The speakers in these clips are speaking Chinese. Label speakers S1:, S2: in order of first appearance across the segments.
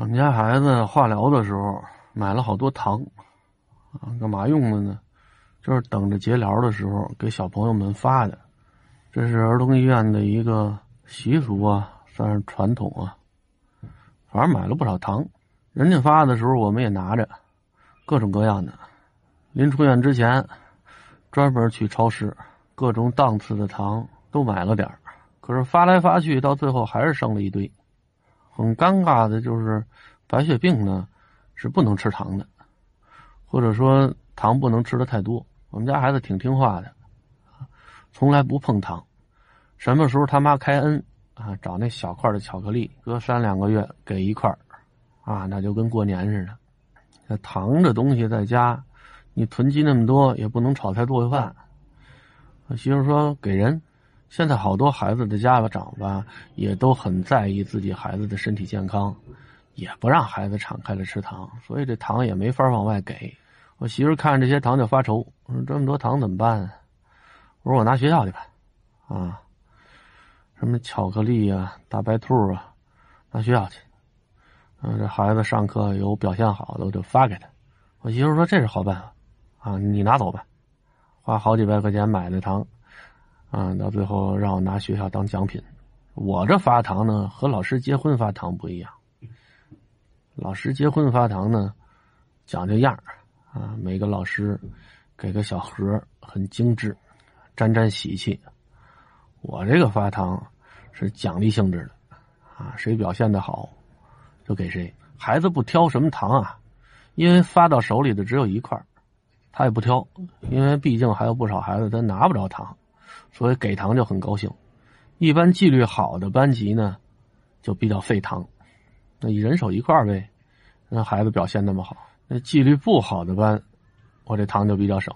S1: 我们家孩子化疗的时候买了好多糖，啊，干嘛用的呢？就是等着结疗的时候给小朋友们发的。这是儿童医院的一个习俗啊，算是传统啊。反正买了不少糖，人家发的时候我们也拿着，各种各样的。临出院之前，专门去超市，各种档次的糖都买了点可是发来发去，到最后还是剩了一堆。很尴尬的就是，白血病呢是不能吃糖的，或者说糖不能吃的太多。我们家孩子挺听话的，从来不碰糖。什么时候他妈开恩啊，找那小块的巧克力，隔三两个月给一块啊，那就跟过年似的。那糖这东西在家。你囤积那么多也不能炒菜做饭。我媳妇说给人，现在好多孩子的家长吧也都很在意自己孩子的身体健康，也不让孩子敞开了吃糖，所以这糖也没法往外给。我媳妇看这些糖就发愁，说这么多糖怎么办？我说我拿学校去吧，啊，什么巧克力啊、大白兔啊，拿学校去。嗯，这孩子上课有表现好的，我就发给他。我媳妇说这是好办法。啊，你拿走吧，花好几百块钱买的糖，啊，到最后让我拿学校当奖品。我这发糖呢，和老师结婚发糖不一样。老师结婚发糖呢，讲究样啊，每个老师给个小盒，很精致，沾沾喜气。我这个发糖是奖励性质的，啊，谁表现的好，就给谁。孩子不挑什么糖啊，因为发到手里的只有一块他也不挑，因为毕竟还有不少孩子他拿不着糖，所以给糖就很高兴。一般纪律好的班级呢，就比较费糖，那一人手一块呗，那孩子表现那么好。那纪律不好的班，我这糖就比较省。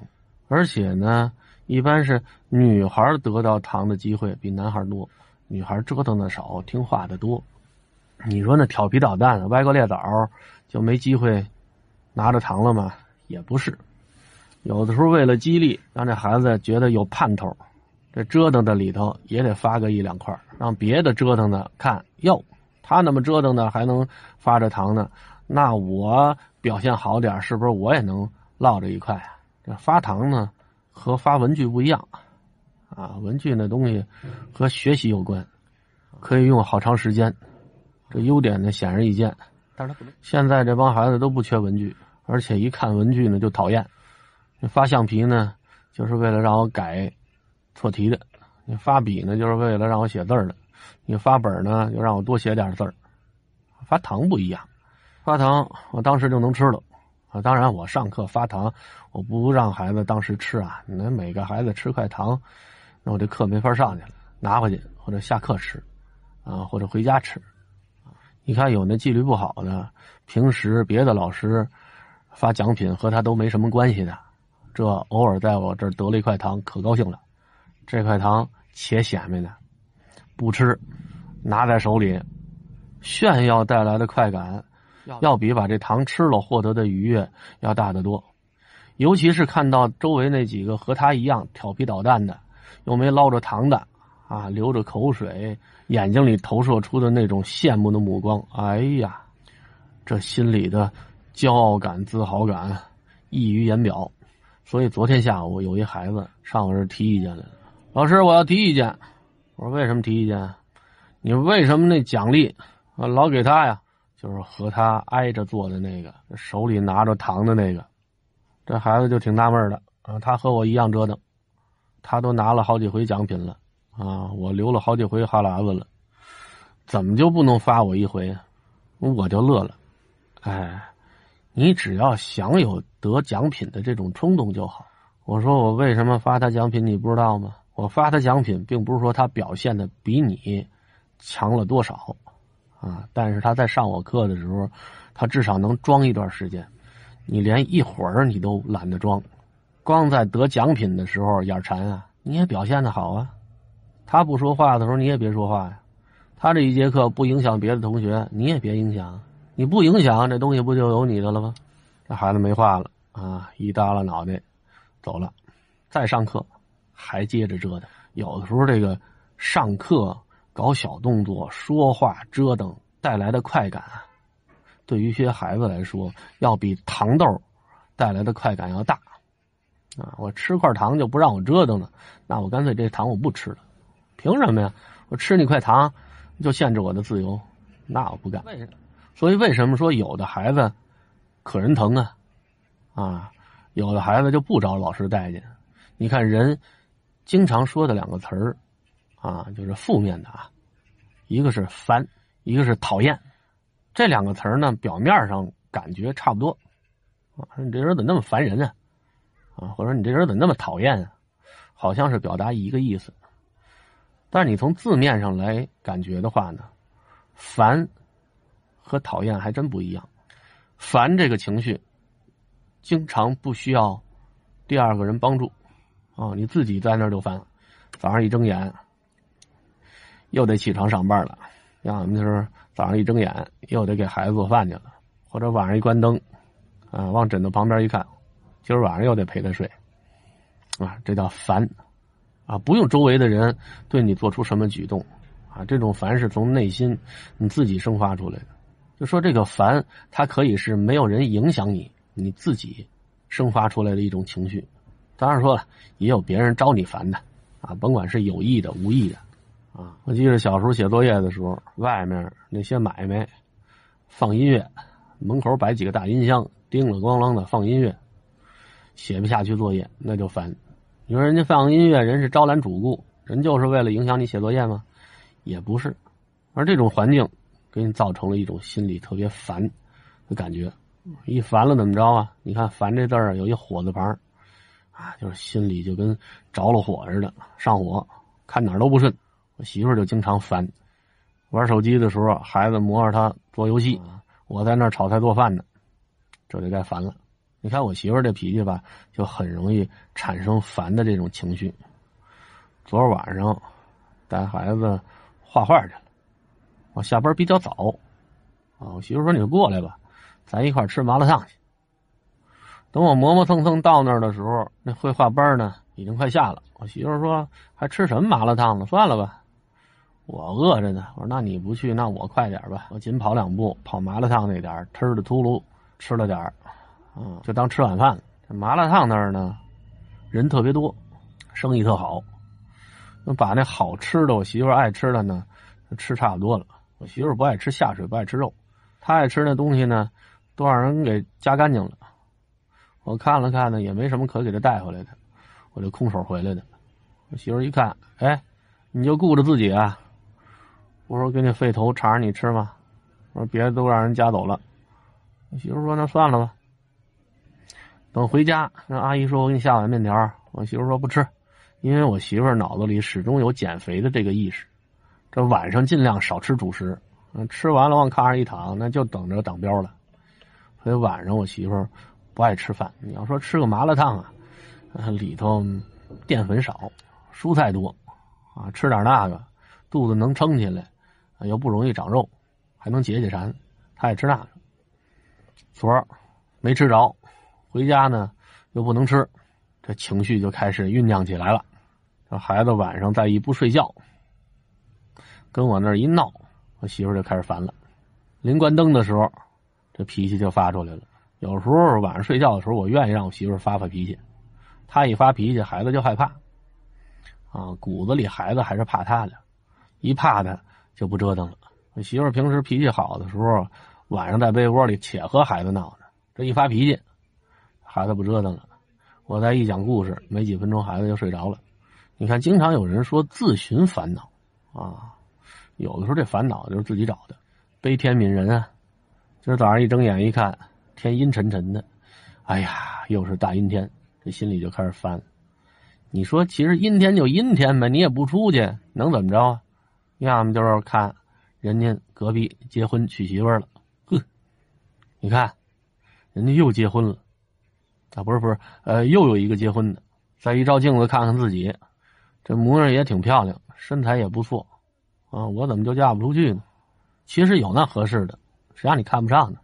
S1: 而且呢，一般是女孩得到糖的机会比男孩多，女孩折腾的少，听话的多。你说那调皮捣蛋、歪瓜裂枣就没机会拿着糖了吗？也不是。有的时候为了激励，让这孩子觉得有盼头，这折腾的里头也得发个一两块，让别的折腾的看哟，他那么折腾的还能发着糖呢，那我表现好点，是不是我也能落着一块啊？这发糖呢和发文具不一样，啊，文具那东西和学习有关，可以用好长时间，这优点呢显而易见。但是他不能。现在这帮孩子都不缺文具，而且一看文具呢就讨厌。发橡皮呢，就是为了让我改错题的；你发笔呢，就是为了让我写字的；你发本呢，就让我多写点字儿。发糖不一样，发糖我当时就能吃了啊！当然，我上课发糖，我不让孩子当时吃啊。那每个孩子吃块糖，那我这课没法上去了，拿回去或者下课吃啊，或者回家吃。你看，有那纪律不好的，平时别的老师发奖品和他都没什么关系的。这偶尔在我这儿得了一块糖，可高兴了。这块糖且显摆呢，不吃，拿在手里，炫耀带来的快感，要比把这糖吃了获得的愉悦要大得多。尤其是看到周围那几个和他一样调皮捣蛋的，又没捞着糖的，啊，流着口水，眼睛里投射出的那种羡慕的目光，哎呀，这心里的骄傲感、自豪感溢于言表。所以昨天下午有一孩子上我这提意见来了，老师，我要提意见。我说为什么提意见？你为什么那奖励啊老给他呀？就是和他挨着坐的那个，手里拿着糖的那个。这孩子就挺纳闷的啊，他和我一样折腾，他都拿了好几回奖品了啊，我流了好几回哈喇子了，怎么就不能发我一回？我就乐了，哎。你只要想有得奖品的这种冲动就好。我说我为什么发他奖品，你不知道吗？我发他奖品，并不是说他表现的比你强了多少啊，但是他在上我课的时候，他至少能装一段时间。你连一会儿你都懒得装，光在得奖品的时候眼馋啊，你也表现的好啊。他不说话的时候，你也别说话呀。他这一节课不影响别的同学，你也别影响。你不影响这东西，不就有你的了吗？这孩子没话了啊，一耷拉脑袋走了。再上课还接着折腾。有的时候这个上课搞小动作、说话、折腾带来的快感，对于一些孩子来说，要比糖豆带来的快感要大。啊，我吃块糖就不让我折腾了，那我干脆这糖我不吃了。凭什么呀？我吃你块糖就限制我的自由？那我不干。为什么？所以为什么说有的孩子可人疼啊？啊，有的孩子就不招老师待见。你看人经常说的两个词儿啊，就是负面的啊，一个是烦，一个是讨厌。这两个词儿呢，表面上感觉差不多啊，你这人怎么那么烦人啊？啊，或者你这人怎么那么讨厌啊？好像是表达一个意思。但是你从字面上来感觉的话呢，烦和讨厌还真不一样。烦这个情绪，经常不需要第二个人帮助啊，你自己在那儿就烦。早上一睁眼，又得起床上班了；要么就是早上一睁眼，又得给孩子做饭去了；或者晚上一关灯，啊，往枕头旁边一看，今儿晚上又得陪他睡，啊，这叫烦。啊，不用周围的人对你做出什么举动，啊，这种烦是从内心你自己生发出来的。就说这个烦，它可以是没有人影响你，你自己生发出来的一种情绪。当然说了，也有别人招你烦的，啊，甭管是有意的、无意的，啊，我记得小时候写作业的时候，外面那些买卖放音乐，门口摆几个大音箱，叮了咣啷的放音乐，写不下去作业，那就烦。你说人家放音乐，人是招揽主顾，人就是为了影响你写作业吗？也不是，而这种环境给你造成了一种心里特别烦的感觉。一烦了怎么着啊？你看“烦”这字儿有一火字旁，啊，就是心里就跟着了火似的，上火，看哪儿都不顺。我媳妇儿就经常烦，玩手机的时候，孩子磨着她做游戏，我在那儿炒菜做饭呢，这就该烦了。你看我媳妇儿这脾气吧，就很容易产生烦的这种情绪。昨儿晚上带孩子画画去了，我下班比较早，啊，我媳妇说你就过来吧，咱一块吃麻辣烫去。等我磨磨蹭蹭到那儿的时候，那绘画班呢已经快下了。我媳妇说还吃什么麻辣烫了？算了吧，我饿着呢。我说那你不去，那我快点吧。我紧跑两步，跑麻辣烫那点吃的秃噜吃了点儿。嗯，就当吃晚饭。这麻辣烫那儿呢，人特别多，生意特好。把那好吃的，我媳妇爱吃的呢，吃差不多了。我媳妇不爱吃下水，不爱吃肉，她爱吃那东西呢，都让人给夹干净了。我看了看呢，也没什么可给他带回来的，我就空手回来的。我媳妇一看，哎，你就顾着自己啊？我说给你费头尝你吃吗？我说别的都让人夹走了。我媳妇说那算了吧。等回家，那阿姨说：“我给你下碗面条。”我媳妇说：“不吃，因为我媳妇脑子里始终有减肥的这个意识。这晚上尽量少吃主食，嗯吃完了往炕上一躺，那就等着长膘了。所以晚上我媳妇不爱吃饭。你要说吃个麻辣烫啊，里头淀粉少，蔬菜多，啊，吃点那个，肚子能撑起来，又不容易长肉，还能解解馋。他爱吃那个。昨儿没吃着。”回家呢，又不能吃，这情绪就开始酝酿起来了。这孩子晚上再一不睡觉，跟我那儿一闹，我媳妇就开始烦了。临关灯的时候，这脾气就发出来了。有时候晚上睡觉的时候，我愿意让我媳妇发发脾气，她一发脾气，孩子就害怕。啊，骨子里孩子还是怕她的，一怕她就不折腾了。我媳妇平时脾气好的时候，晚上在被窝里且和孩子闹呢，这一发脾气。孩子不折腾了，我再一讲故事，没几分钟孩子就睡着了。你看，经常有人说自寻烦恼啊，有的时候这烦恼就是自己找的。悲天悯人啊，今儿早上一睁眼一看，天阴沉沉的，哎呀，又是大阴天，这心里就开始烦。你说，其实阴天就阴天呗，你也不出去，能怎么着啊？要么就是看人家隔壁结婚娶媳妇了，哼，你看，人家又结婚了。啊，不是不是，呃，又有一个结婚的，再一照镜子看看自己，这模样也挺漂亮，身材也不错，啊，我怎么就嫁不出去呢？其实有那合适的，谁让你看不上呢？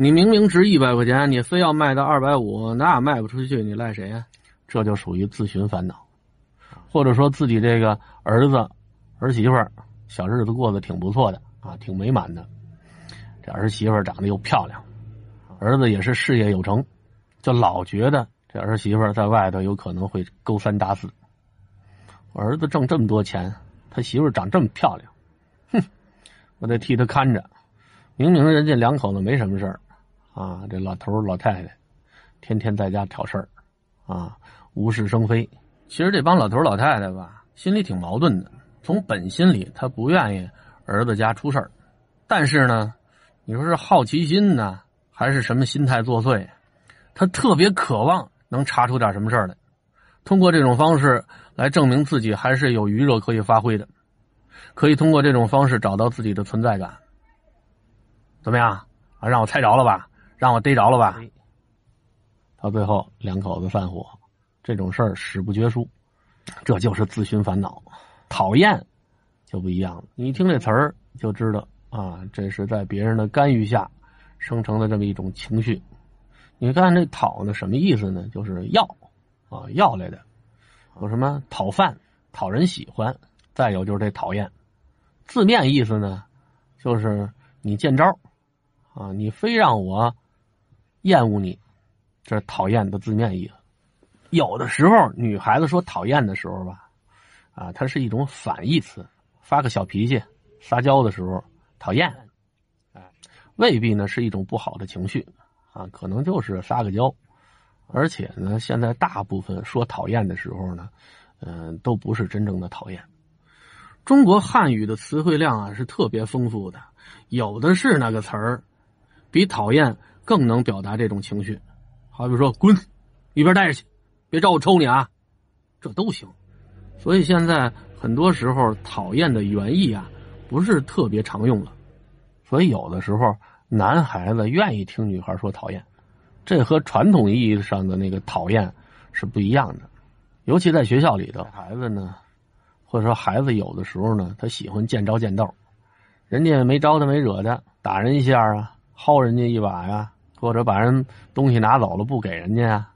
S1: 你明明值一百块钱，你非要卖到二百五，那卖不出去，你赖谁呀？这就属于自寻烦恼，或者说自己这个儿子儿媳妇小日子过得挺不错的啊，挺美满的，这儿媳妇长得又漂亮，儿子也是事业有成，就老觉得这儿媳妇在外头有可能会勾三搭四。我儿子挣这么多钱，他媳妇长这么漂亮，哼，我得替他看着。明明人家两口子没什么事儿，啊，这老头老太太天天在家挑事儿，啊，无事生非。其实这帮老头老太太吧，心里挺矛盾的。从本心里，他不愿意儿子家出事儿，但是呢，你说是好奇心呢，还是什么心态作祟？他特别渴望能查出点什么事儿来，通过这种方式来证明自己还是有余热可以发挥的，可以通过这种方式找到自己的存在感。怎么样啊？让我猜着了吧？让我逮着了吧？到最后两口子散伙，这种事儿史不绝书，这就是自寻烦恼。讨厌就不一样了，你一听这词儿就知道啊，这是在别人的干预下生成的这么一种情绪。你看这讨呢，什么意思呢？就是要啊，要来的。有什么讨饭、讨人喜欢，再有就是这讨厌。字面意思呢，就是你见招。啊，你非让我厌恶你，这是讨厌的字面意思。有的时候，女孩子说讨厌的时候吧，啊，它是一种反义词，发个小脾气、撒娇的时候讨厌，哎，未必呢是一种不好的情绪啊，可能就是撒个娇。而且呢，现在大部分说讨厌的时候呢，嗯，都不是真正的讨厌。中国汉语的词汇量啊是特别丰富的，有的是那个词儿。比讨厌更能表达这种情绪，好比说“滚，一边待着去，别招我抽你啊”，这都行。所以现在很多时候讨厌的原意啊，不是特别常用了。所以有的时候男孩子愿意听女孩说讨厌，这和传统意义上的那个讨厌是不一样的。尤其在学校里头，孩子呢，或者说孩子有的时候呢，他喜欢见招见道，人家没招他没惹他，打人一下啊。薅人家一把呀，或者把人东西拿走了不给人家呀，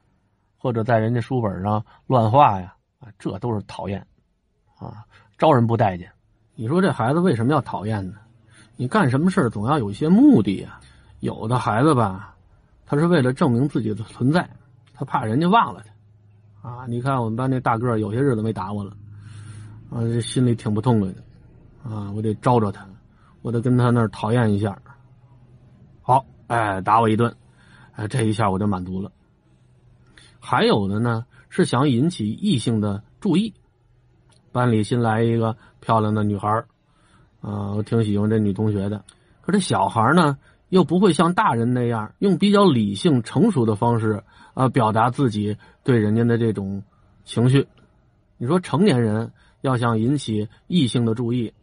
S1: 或者在人家书本上乱画呀，啊，这都是讨厌，啊，招人不待见。你说这孩子为什么要讨厌呢？你干什么事总要有一些目的呀。有的孩子吧，他是为了证明自己的存在，他怕人家忘了他，啊，你看我们班那大个有些日子没打我了，啊，这心里挺不痛快的，啊，我得招招他，我得跟他那儿讨厌一下。哎，打我一顿，哎，这一下我就满足了。还有的呢，是想引起异性的注意。班里新来一个漂亮的女孩啊，我挺喜欢这女同学的。可这小孩呢，又不会像大人那样用比较理性、成熟的方式啊，表达自己对人家的这种情绪。你说成年人要想引起异性的注意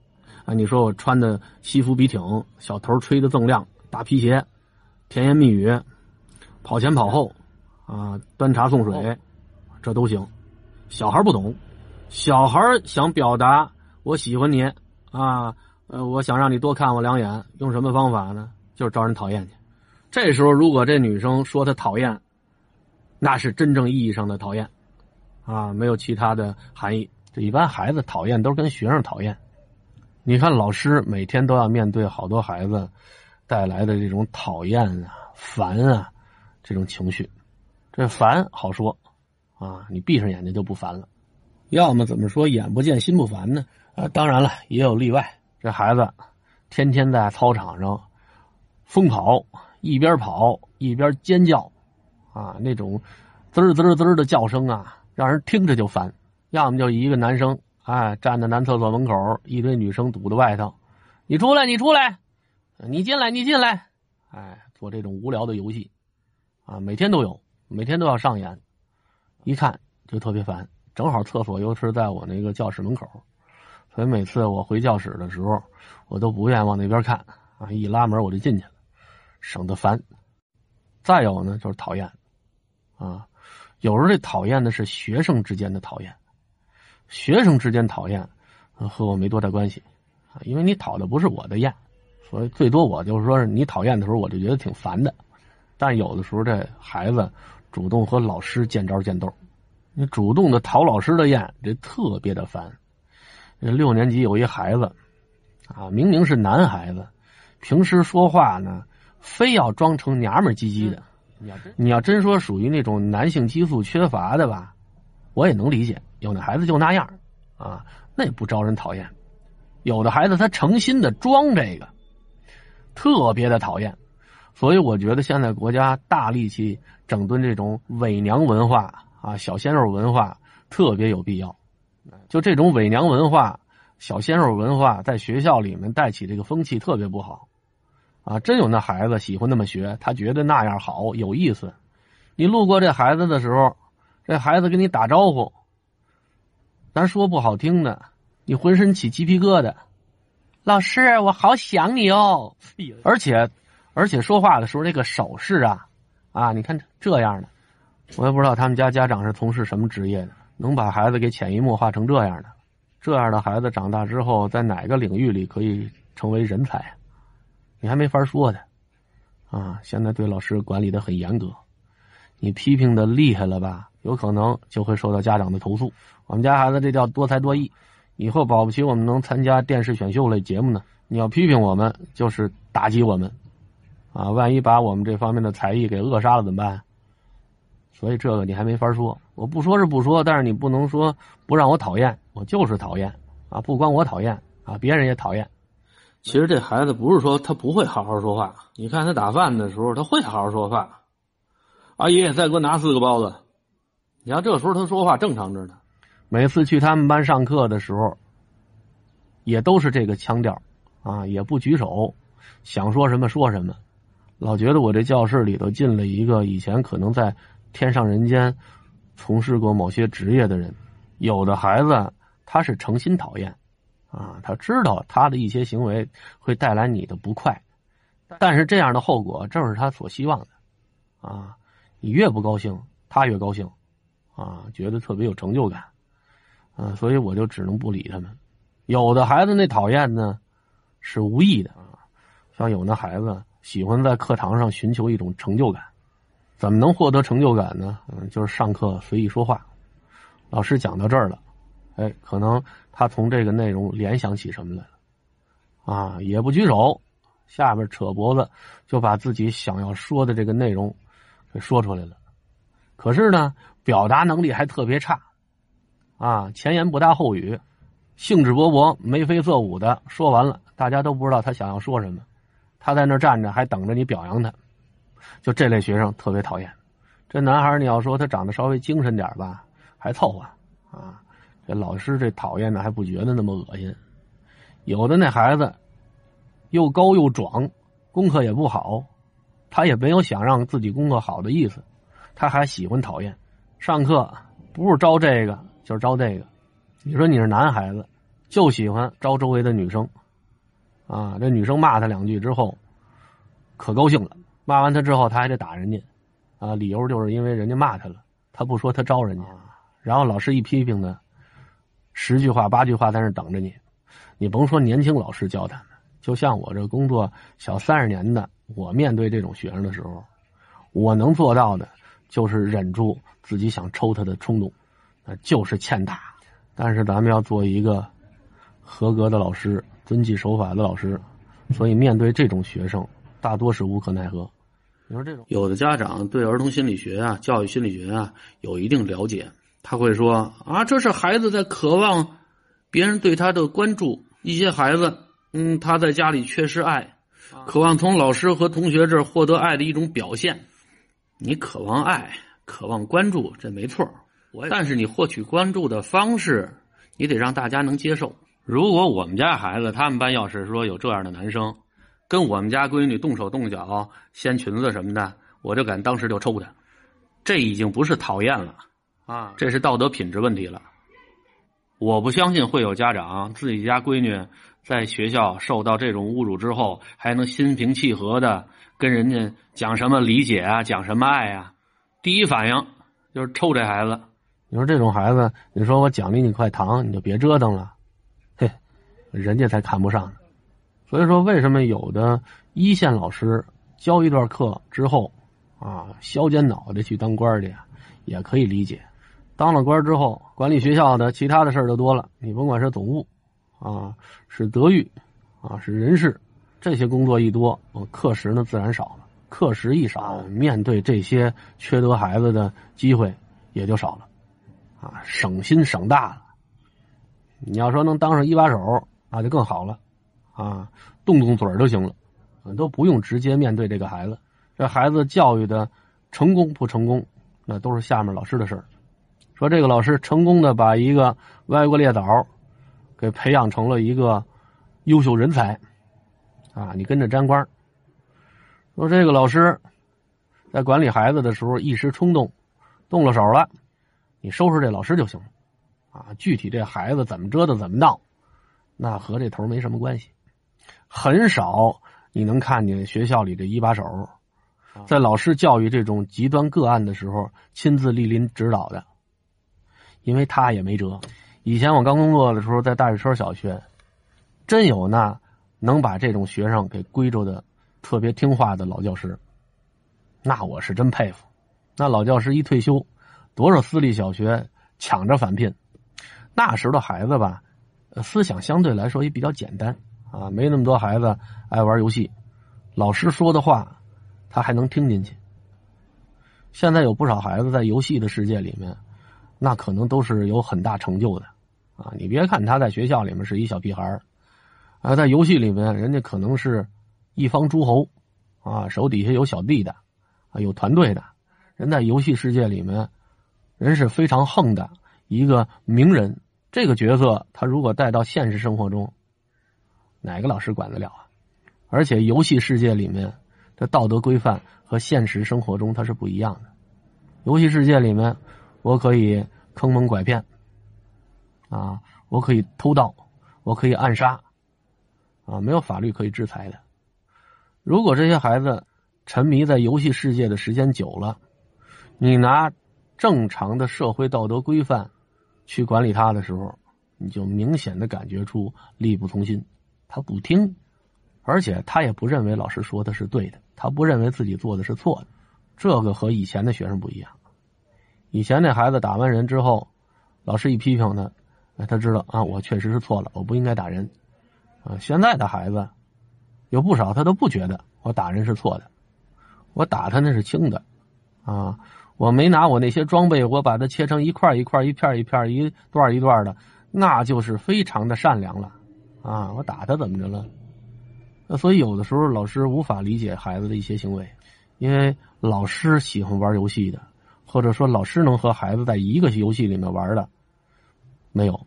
S1: 啊，你说我穿的西服笔挺，小头吹的锃亮。大皮鞋，甜言蜜语，跑前跑后，啊，端茶送水，这都行。小孩不懂，小孩想表达我喜欢你啊，呃，我想让你多看我两眼，用什么方法呢？就是招人讨厌去。这时候，如果这女生说她讨厌，那是真正意义上的讨厌，啊，没有其他的含义。这一般孩子讨厌都是跟学生讨厌。你看，老师每天都要面对好多孩子。带来的这种讨厌啊、烦啊，这种情绪，这烦好说啊，你闭上眼睛就不烦了。要么怎么说眼不见心不烦呢？啊，当然了，也有例外。这孩子天天在操场上疯跑，一边跑一边尖叫，啊，那种滋滋滋的叫声啊，让人听着就烦。要么就一个男生，哎，站在男厕所门口，一堆女生堵在外头，你出来，你出来。你进来，你进来，哎，做这种无聊的游戏，啊，每天都有，每天都要上演，一看就特别烦。正好厕所又是在我那个教室门口，所以每次我回教室的时候，我都不愿往那边看，啊，一拉门我就进去了，省得烦。再有呢，就是讨厌，啊，有时候这讨厌的是学生之间的讨厌，学生之间讨厌和我没多大关系，啊，因为你讨的不是我的厌。所以最多我就是说是你讨厌的时候，我就觉得挺烦的。但有的时候这孩子主动和老师见招见斗，你主动的讨老师的厌，这特别的烦。六年级有一孩子，啊，明明是男孩子，平时说话呢，非要装成娘们唧唧的。你要真说属于那种男性激素缺乏的吧，我也能理解。有的孩子就那样啊，那也不招人讨厌。有的孩子他诚心的装这个，特别的讨厌。所以我觉得现在国家大力气整顿这种伪娘文化啊，小鲜肉文化特别有必要。就这种伪娘文化、小鲜肉文化，在学校里面带起这个风气特别不好。啊，真有那孩子喜欢那么学，他觉得那样好有意思。你路过这孩子的时候，这孩子跟你打招呼，咱说不好听的，你浑身起鸡皮疙瘩。老师，我好想你哦。而且，而且说话的时候那个手势啊，啊，你看这样的，我也不知道他们家家长是从事什么职业的，能把孩子给潜移默化成这样的。这样的孩子长大之后，在哪个领域里可以成为人才？你还没法说的，啊！现在对老师管理的很严格，你批评的厉害了吧？有可能就会受到家长的投诉。我们家孩子这叫多才多艺，以后保不齐我们能参加电视选秀类节目呢。你要批评我们，就是打击我们，啊！万一把我们这方面的才艺给扼杀了怎么办？所以这个你还没法说。我不说是不说，但是你不能说不让我讨厌，我就是讨厌啊！不光我讨厌啊，别人也讨厌。
S2: 其实这孩子不是说他不会好好说话，你看他打饭的时候他会好好说话。阿姨，再给我拿四个包子。你看这时候他说话正常着呢。
S1: 每次去他们班上课的时候，也都是这个腔调，啊，也不举手，想说什么说什么，老觉得我这教室里头进了一个以前可能在天上人间从事过某些职业的人。有的孩子他是诚心讨厌。啊，他知道他的一些行为会带来你的不快，但是这样的后果正是他所希望的。啊，你越不高兴，他越高兴，啊，觉得特别有成就感。啊，所以我就只能不理他们。有的孩子那讨厌呢，是无意的啊，像有那孩子喜欢在课堂上寻求一种成就感，怎么能获得成就感呢？嗯，就是上课随意说话，老师讲到这儿了。哎，可能他从这个内容联想起什么来了，啊，也不举手，下边扯脖子，就把自己想要说的这个内容给说出来了。可是呢，表达能力还特别差，啊，前言不搭后语，兴致勃勃、眉飞色舞的说完了，大家都不知道他想要说什么，他在那站着还等着你表扬他，就这类学生特别讨厌。这男孩你要说他长得稍微精神点吧，还凑合，啊。这老师这讨厌的还不觉得那么恶心，有的那孩子又高又壮，功课也不好，他也没有想让自己功课好的意思，他还喜欢讨厌。上课不是招这个就是招这个，你说你是男孩子，就喜欢招周围的女生，啊，这女生骂他两句之后，可高兴了，骂完他之后他还得打人家，啊，理由就是因为人家骂他了，他不说他招人家，然后老师一批评呢。十句话八句话在那等着你，你甭说年轻老师教他们，就像我这工作小三十年的，我面对这种学生的时候，我能做到的就是忍住自己想抽他的冲动，那就是欠打。但是咱们要做一个合格的老师，遵纪守法的老师，所以面对这种学生，大多是无可奈何。你说这种
S2: 有的家长对儿童心理学啊、教育心理学啊有一定了解。他会说啊，这是孩子在渴望别人对他的关注。一些孩子，嗯，他在家里缺失爱，渴望从老师和同学这儿获得爱的一种表现。你渴望爱，渴望关注，这没错。但是你获取关注的方式，你得让大家能接受。如果我们家孩子他们班要是说有这样的男生，跟我们家闺女动手动脚掀裙子什么的，我就敢当时就抽他。这已经不是讨厌了。啊，这是道德品质问题了。我不相信会有家长自己家闺女在学校受到这种侮辱之后，还能心平气和的跟人家讲什么理解啊，讲什么爱啊。第一反应就是抽这孩子。
S1: 你说这种孩子，你说我奖励你块糖，你就别折腾了。嘿，人家才看不上呢。所以说，为什么有的一线老师教一段课之后，啊，削尖脑袋去当官去，也可以理解。当了官之后，管理学校的其他的事儿就多了。你甭管是总务，啊，是德育，啊，是人事，这些工作一多，课时呢自然少了。课时一少，面对这些缺德孩子的机会也就少了，啊，省心省大了。你要说能当上一把手，那就更好了，啊，动动嘴就行了，都不用直接面对这个孩子。这孩子教育的成功不成功，那都是下面老师的事儿。说这个老师成功的把一个歪瓜裂枣给培养成了一个优秀人才，啊，你跟着沾光。说这个老师在管理孩子的时候一时冲动，动了手了，你收拾这老师就行了，啊，具体这孩子怎么折腾怎么闹，那和这头没什么关系。很少你能看见学校里的一把手，在老师教育这种极端个案的时候亲自莅临指导的，因为他也没辙。以前我刚工作的时候，在大水村小学，真有那能把这种学生给归着的。特别听话的老教师，那我是真佩服。那老教师一退休，多少私立小学抢着返聘。那时的孩子吧，思想相对来说也比较简单啊，没那么多孩子爱玩游戏。老师说的话，他还能听进去。现在有不少孩子在游戏的世界里面，那可能都是有很大成就的啊。你别看他在学校里面是一小屁孩儿啊，在游戏里面人家可能是。一方诸侯，啊，手底下有小弟的，啊，有团队的，人在游戏世界里面，人是非常横的一个名人。这个角色，他如果带到现实生活中，哪个老师管得了啊？而且游戏世界里面的道德规范和现实生活中它是不一样的。游戏世界里面，我可以坑蒙拐骗，啊，我可以偷盗，我可以暗杀，啊，没有法律可以制裁的。如果这些孩子沉迷在游戏世界的时间久了，你拿正常的社会道德规范去管理他的时候，你就明显的感觉出力不从心。他不听，而且他也不认为老师说的是对的，他不认为自己做的是错的。这个和以前的学生不一样。以前那孩子打完人之后，老师一批评他，他知道啊，我确实是错了，我不应该打人。啊，现在的孩子。有不少他都不觉得我打人是错的，我打他那是轻的，啊，我没拿我那些装备，我把它切成一块一块、一片一片、一段一段的，那就是非常的善良了，啊，我打他怎么着了？那所以有的时候老师无法理解孩子的一些行为，因为老师喜欢玩游戏的，或者说老师能和孩子在一个游戏里面玩的，没有，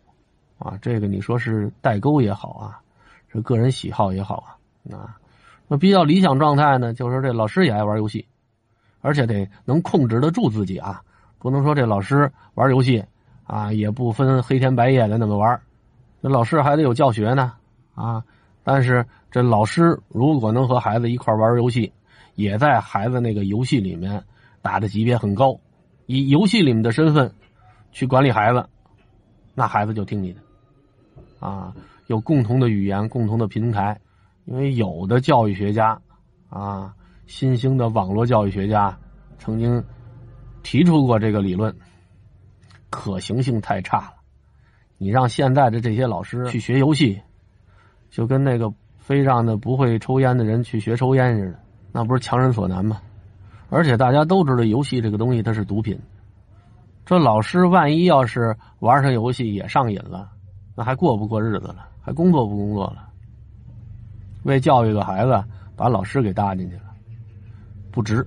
S1: 啊，这个你说是代沟也好啊，是个人喜好也好啊。啊，那比较理想状态呢，就是这老师也爱玩游戏，而且得能控制得住自己啊，不能说这老师玩游戏啊也不分黑天白夜的那么玩，这老师还得有教学呢啊。但是这老师如果能和孩子一块玩游戏，也在孩子那个游戏里面打的级别很高，以游戏里面的身份去管理孩子，那孩子就听你的啊，有共同的语言，共同的平台。因为有的教育学家，啊，新兴的网络教育学家曾经提出过这个理论，可行性太差了。你让现在的这些老师去学游戏，就跟那个非让那不会抽烟的人去学抽烟似的，那不是强人所难吗？而且大家都知道，游戏这个东西它是毒品。这老师万一要是玩上游戏也上瘾了，那还过不过日子了？还工作不工作了？为教育个孩子，把老师给搭进去了，不值。